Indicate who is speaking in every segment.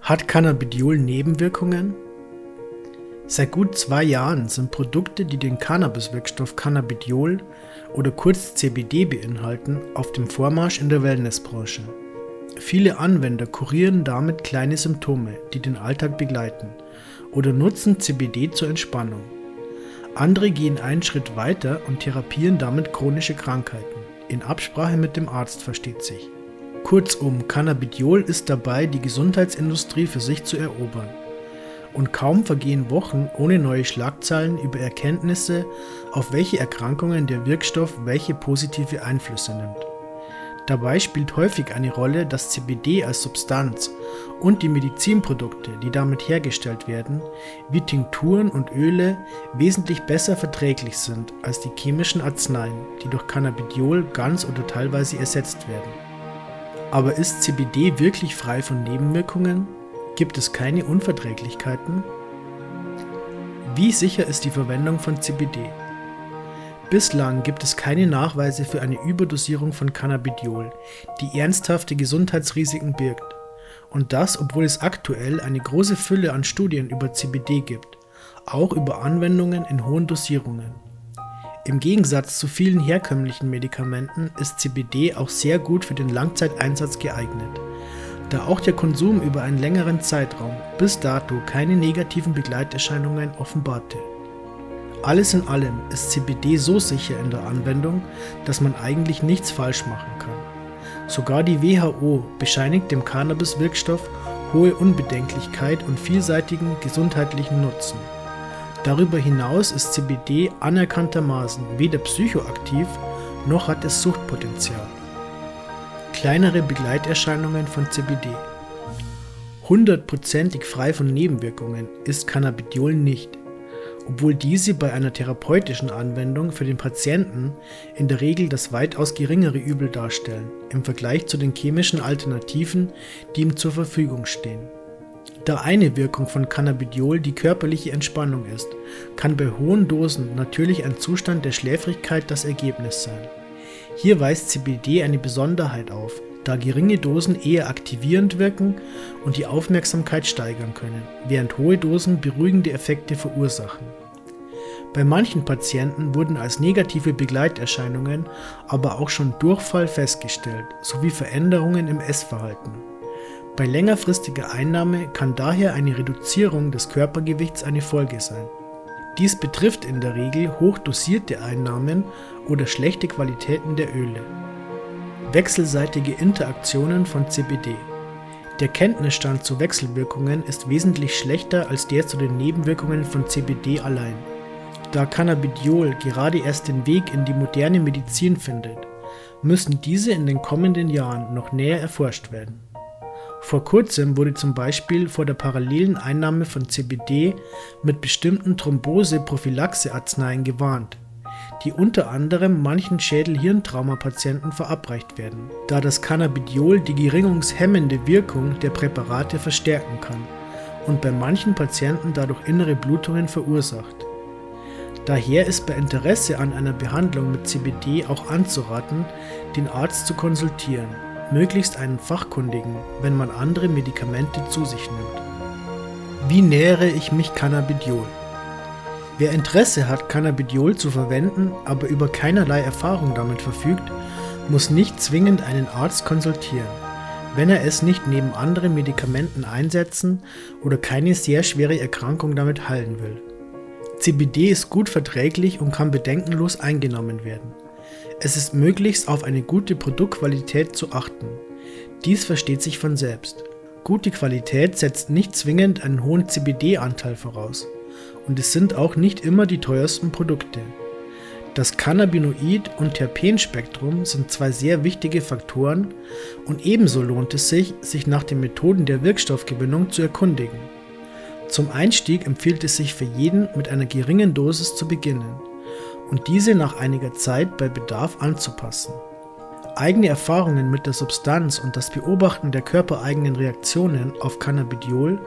Speaker 1: Hat Cannabidiol Nebenwirkungen? Seit gut zwei Jahren sind Produkte, die den Cannabiswirkstoff Cannabidiol oder kurz CBD beinhalten, auf dem Vormarsch in der Wellnessbranche. Viele Anwender kurieren damit kleine Symptome, die den Alltag begleiten, oder nutzen CBD zur Entspannung. Andere gehen einen Schritt weiter und therapieren damit chronische Krankheiten, in Absprache mit dem Arzt versteht sich. Kurzum, Cannabidiol ist dabei, die Gesundheitsindustrie für sich zu erobern. Und kaum vergehen Wochen ohne neue Schlagzeilen über Erkenntnisse, auf welche Erkrankungen der Wirkstoff welche positive Einflüsse nimmt. Dabei spielt häufig eine Rolle, dass CBD als Substanz und die Medizinprodukte, die damit hergestellt werden, wie Tinkturen und Öle, wesentlich besser verträglich sind als die chemischen Arzneien, die durch Cannabidiol ganz oder teilweise ersetzt werden. Aber ist CBD wirklich frei von Nebenwirkungen? Gibt es keine Unverträglichkeiten? Wie sicher ist die Verwendung von CBD? Bislang gibt es keine Nachweise für eine Überdosierung von Cannabidiol, die ernsthafte Gesundheitsrisiken birgt. Und das, obwohl es aktuell eine große Fülle an Studien über CBD gibt, auch über Anwendungen in hohen Dosierungen. Im Gegensatz zu vielen herkömmlichen Medikamenten ist CBD auch sehr gut für den Langzeiteinsatz geeignet, da auch der Konsum über einen längeren Zeitraum bis dato keine negativen Begleiterscheinungen offenbarte. Alles in allem ist CBD so sicher in der Anwendung, dass man eigentlich nichts falsch machen kann. Sogar die WHO bescheinigt dem Cannabis-Wirkstoff hohe Unbedenklichkeit und vielseitigen gesundheitlichen Nutzen. Darüber hinaus ist CBD anerkanntermaßen weder psychoaktiv noch hat es Suchtpotenzial. Kleinere Begleiterscheinungen von CBD. Hundertprozentig frei von Nebenwirkungen ist Cannabidiol nicht obwohl diese bei einer therapeutischen Anwendung für den Patienten in der Regel das weitaus geringere Übel darstellen im Vergleich zu den chemischen Alternativen, die ihm zur Verfügung stehen. Da eine Wirkung von Cannabidiol die körperliche Entspannung ist, kann bei hohen Dosen natürlich ein Zustand der Schläfrigkeit das Ergebnis sein. Hier weist CBD eine Besonderheit auf, da geringe Dosen eher aktivierend wirken und die Aufmerksamkeit steigern können, während hohe Dosen beruhigende Effekte verursachen. Bei manchen Patienten wurden als negative Begleiterscheinungen aber auch schon Durchfall festgestellt sowie Veränderungen im Essverhalten. Bei längerfristiger Einnahme kann daher eine Reduzierung des Körpergewichts eine Folge sein. Dies betrifft in der Regel hochdosierte Einnahmen oder schlechte Qualitäten der Öle. Wechselseitige Interaktionen von CBD. Der Kenntnisstand zu Wechselwirkungen ist wesentlich schlechter als der zu den Nebenwirkungen von CBD allein. Da Cannabidiol gerade erst den Weg in die moderne Medizin findet, müssen diese in den kommenden Jahren noch näher erforscht werden. Vor kurzem wurde zum Beispiel vor der parallelen Einnahme von CBD mit bestimmten Thrombose-Prophylaxe-Arzneien gewarnt die unter anderem manchen Schädel-Hirntraumapatienten verabreicht werden, da das Cannabidiol die gerinnungshemmende Wirkung der Präparate verstärken kann und bei manchen Patienten dadurch innere Blutungen verursacht. Daher ist bei Interesse an einer Behandlung mit CBD auch anzuraten, den Arzt zu konsultieren, möglichst einen Fachkundigen, wenn man andere Medikamente zu sich nimmt. Wie nähere ich mich Cannabidiol? Wer Interesse hat, Cannabidiol zu verwenden, aber über keinerlei Erfahrung damit verfügt, muss nicht zwingend einen Arzt konsultieren, wenn er es nicht neben anderen Medikamenten einsetzen oder keine sehr schwere Erkrankung damit heilen will. CBD ist gut verträglich und kann bedenkenlos eingenommen werden. Es ist möglichst auf eine gute Produktqualität zu achten. Dies versteht sich von selbst. Gute Qualität setzt nicht zwingend einen hohen CBD-Anteil voraus und es sind auch nicht immer die teuersten Produkte. Das Cannabinoid- und Terpenspektrum sind zwei sehr wichtige Faktoren und ebenso lohnt es sich, sich nach den Methoden der Wirkstoffgewinnung zu erkundigen. Zum Einstieg empfiehlt es sich für jeden mit einer geringen Dosis zu beginnen und diese nach einiger Zeit bei Bedarf anzupassen. Eigene Erfahrungen mit der Substanz und das Beobachten der körpereigenen Reaktionen auf Cannabidiol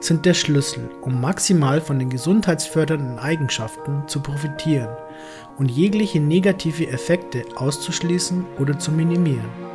Speaker 1: sind der Schlüssel, um maximal von den gesundheitsfördernden Eigenschaften zu profitieren und jegliche negative Effekte auszuschließen oder zu minimieren.